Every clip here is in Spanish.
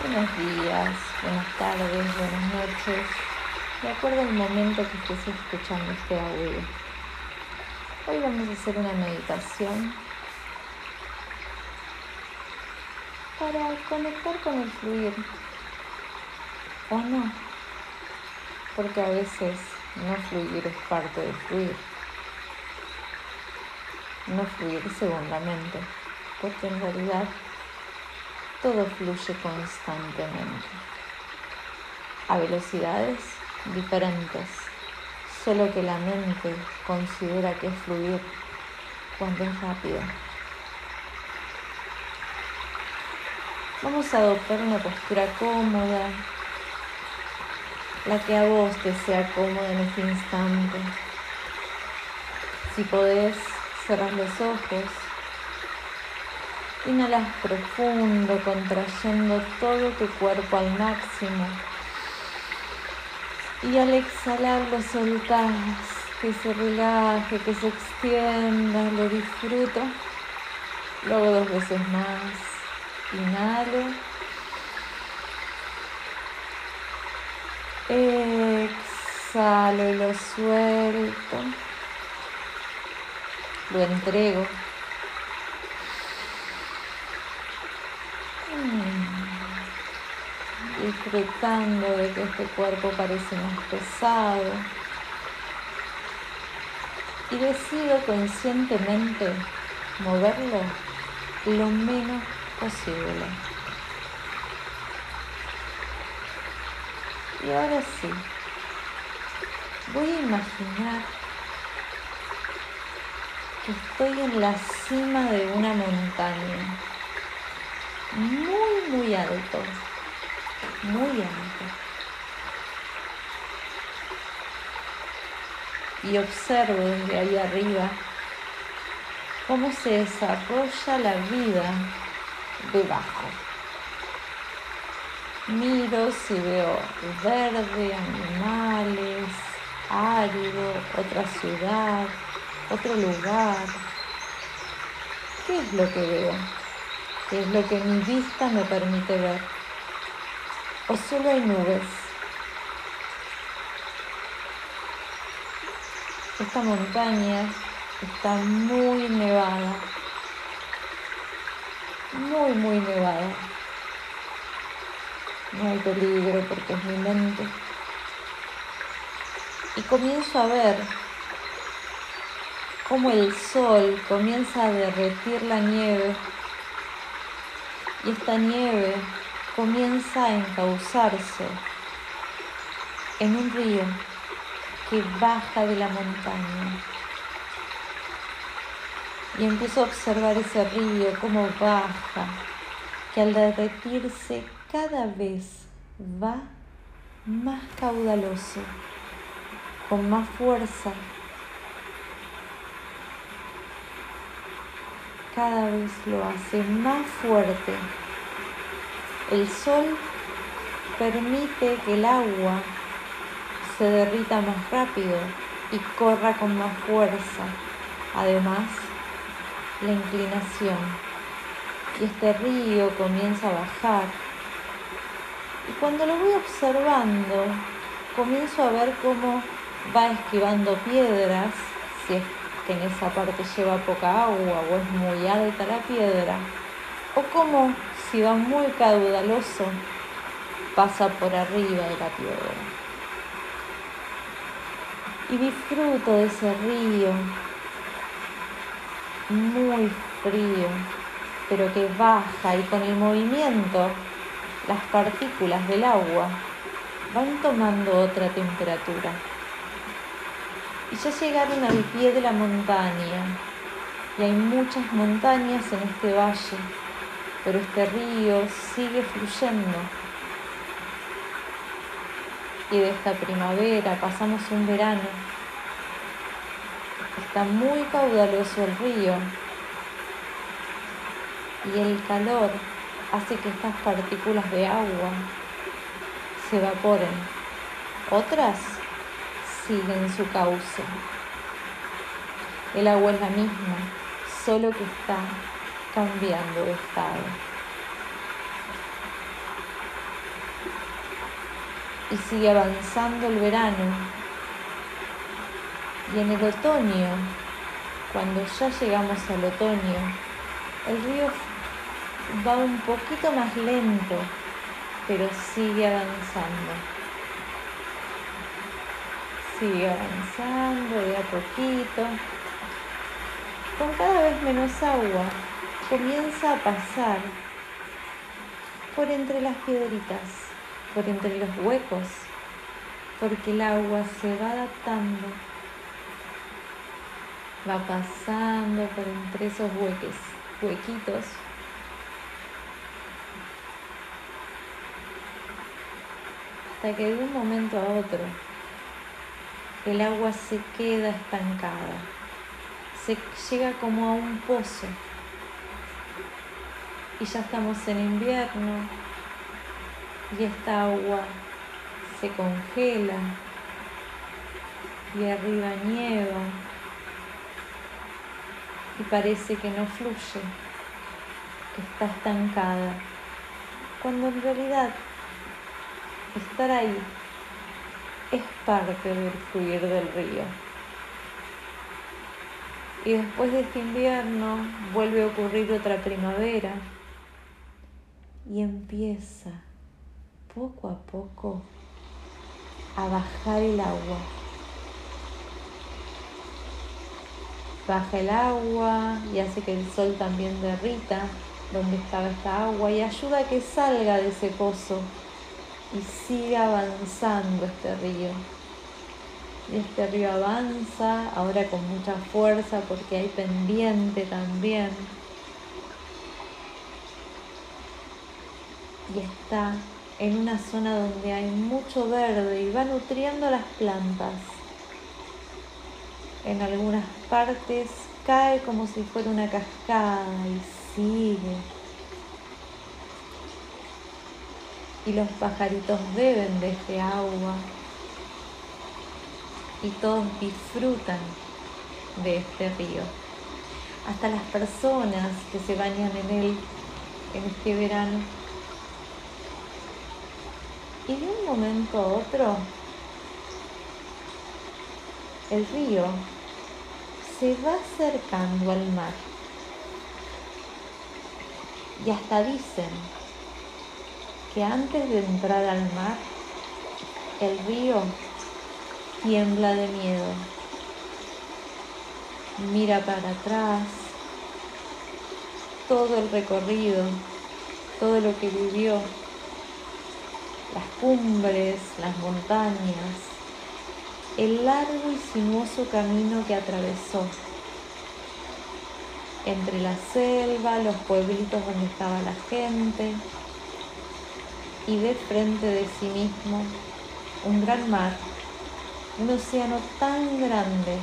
Buenos días, buenas tardes, buenas noches, de acuerdo al momento que estés escuchando este audio. Hoy vamos a hacer una meditación para conectar con el fluir, o no, porque a veces no fluir es parte del fluir, no fluir segundamente, porque en realidad todo fluye constantemente, a velocidades diferentes, solo que la mente considera que es fluir cuando es rápido. Vamos a adoptar una postura cómoda, la que a vos te sea cómoda en este instante. Si podés, cerrar los ojos Inhalas profundo, contrayendo todo tu cuerpo al máximo. Y al exhalar lo soltás, que se relaje, que se extienda, lo disfruto. Luego dos veces más. Inhalo. Exhalo y lo suelto. Lo entrego. Disfrutando de que este cuerpo parece más pesado. Y decido conscientemente moverlo lo menos posible. Y ahora sí, voy a imaginar que estoy en la cima de una montaña, muy, muy alto muy alto. Y observo desde ahí arriba cómo se desarrolla la vida debajo. Miro si veo verde, animales, árido, otra ciudad, otro lugar. ¿Qué es lo que veo? ¿Qué es lo que mi vista me permite ver? O solo hay nubes. Esta montaña está muy nevada, muy, muy nevada. No hay peligro porque es mi mente. Y comienzo a ver cómo el sol comienza a derretir la nieve y esta nieve comienza a encauzarse en un río que baja de la montaña. Y empiezo a observar ese río, cómo baja, que al derretirse cada vez va más caudaloso, con más fuerza. Cada vez lo hace más fuerte el sol permite que el agua se derrita más rápido y corra con más fuerza. Además, la inclinación. Y este río comienza a bajar. Y cuando lo voy observando, comienzo a ver cómo va esquivando piedras, si es que en esa parte lleva poca agua o es muy alta la piedra, o cómo si va muy caudaloso, pasa por arriba de la piedra. Y disfruto de ese río muy frío, pero que baja y con el movimiento las partículas del agua van tomando otra temperatura. Y ya llegaron al pie de la montaña, y hay muchas montañas en este valle pero este río sigue fluyendo. Y de esta primavera pasamos un verano. Está muy caudaloso el río y el calor hace que estas partículas de agua se evaporen. Otras siguen su cauce. El agua es la misma, solo que está cambiando de estado. y sigue avanzando el verano. Y en el otoño, cuando ya llegamos al otoño, el río va un poquito más lento, pero sigue avanzando. Sigue avanzando de a poquito. Con cada vez menos agua, comienza a pasar por entre las piedritas por entre los huecos, porque el agua se va adaptando, va pasando por entre esos hueques, huequitos. Hasta que de un momento a otro el agua se queda estancada, se llega como a un pozo y ya estamos en invierno, y esta agua se congela y arriba nieva y parece que no fluye, que está estancada, cuando en realidad estar ahí es parte del fluir del río. Y después de este invierno vuelve a ocurrir otra primavera y empieza poco a poco a bajar el agua. Baja el agua y hace que el sol también derrita donde estaba esta agua y ayuda a que salga de ese pozo y siga avanzando este río. Y este río avanza ahora con mucha fuerza porque hay pendiente también. Y está en una zona donde hay mucho verde y va nutriendo las plantas. En algunas partes cae como si fuera una cascada y sigue. Y los pajaritos beben de este agua y todos disfrutan de este río. Hasta las personas que se bañan en él en este verano y de un momento a otro, el río se va acercando al mar. Y hasta dicen que antes de entrar al mar, el río tiembla de miedo. Mira para atrás todo el recorrido, todo lo que vivió las cumbres, las montañas, el largo y sinuoso camino que atravesó, entre la selva, los pueblitos donde estaba la gente, y de frente de sí mismo un gran mar, un océano tan grande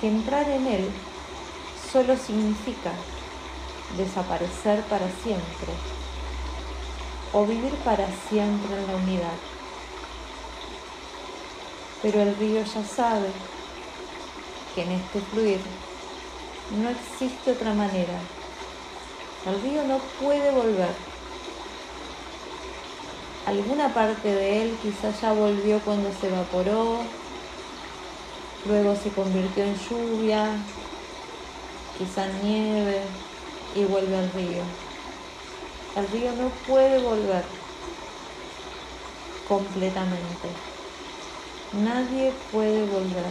que entrar en él solo significa desaparecer para siempre o vivir para siempre en la unidad. Pero el río ya sabe que en este fluir no existe otra manera. El río no puede volver. Alguna parte de él quizás ya volvió cuando se evaporó, luego se convirtió en lluvia, quizá nieve y vuelve al río. El río no puede volver completamente. Nadie puede volver.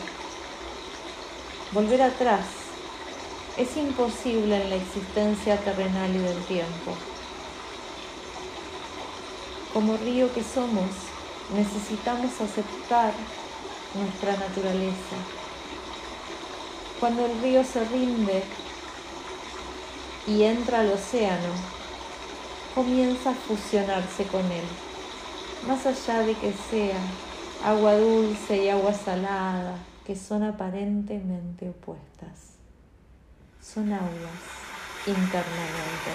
Volver atrás es imposible en la existencia terrenal y del tiempo. Como río que somos, necesitamos aceptar nuestra naturaleza. Cuando el río se rinde y entra al océano, comienza a fusionarse con él, más allá de que sea agua dulce y agua salada, que son aparentemente opuestas. Son aguas internamente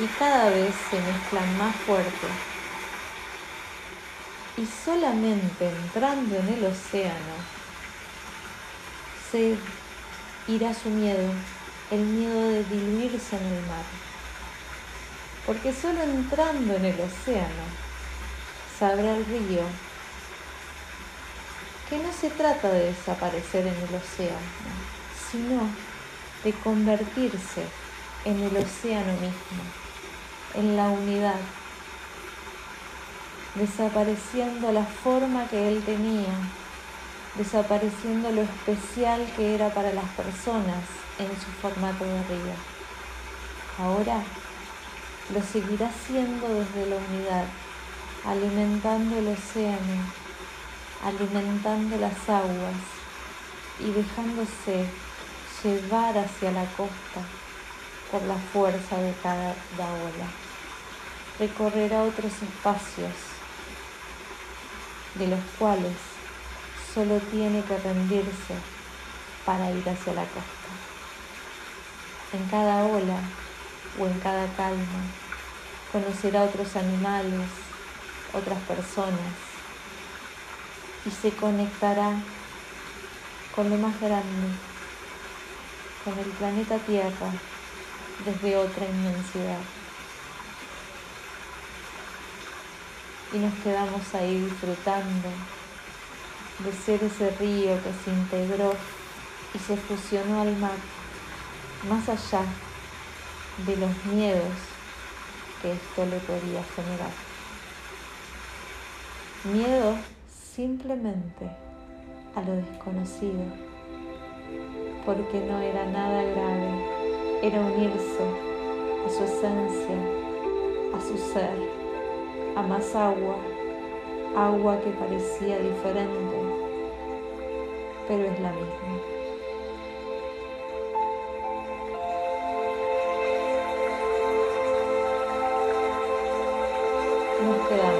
y cada vez se mezclan más fuerte. Y solamente entrando en el océano se irá su miedo, el miedo de diluirse en el mar porque solo entrando en el océano sabrá el río que no se trata de desaparecer en el océano, sino de convertirse en el océano mismo, en la unidad, desapareciendo la forma que él tenía, desapareciendo lo especial que era para las personas en su formato de río. Ahora lo seguirá siendo desde la unidad, alimentando el océano, alimentando las aguas y dejándose llevar hacia la costa por la fuerza de cada ola. Recorrerá otros espacios de los cuales solo tiene que rendirse para ir hacia la costa. En cada ola o en cada calma conocerá otros animales, otras personas y se conectará con lo más grande, con el planeta Tierra desde otra inmensidad. Y nos quedamos ahí disfrutando de ser ese río que se integró y se fusionó al mar, más allá de los miedos que esto le podía generar. Miedo simplemente a lo desconocido, porque no era nada grave, era unirse a su esencia, a su ser, a más agua, agua que parecía diferente, pero es la misma. Nos quedamos ahí.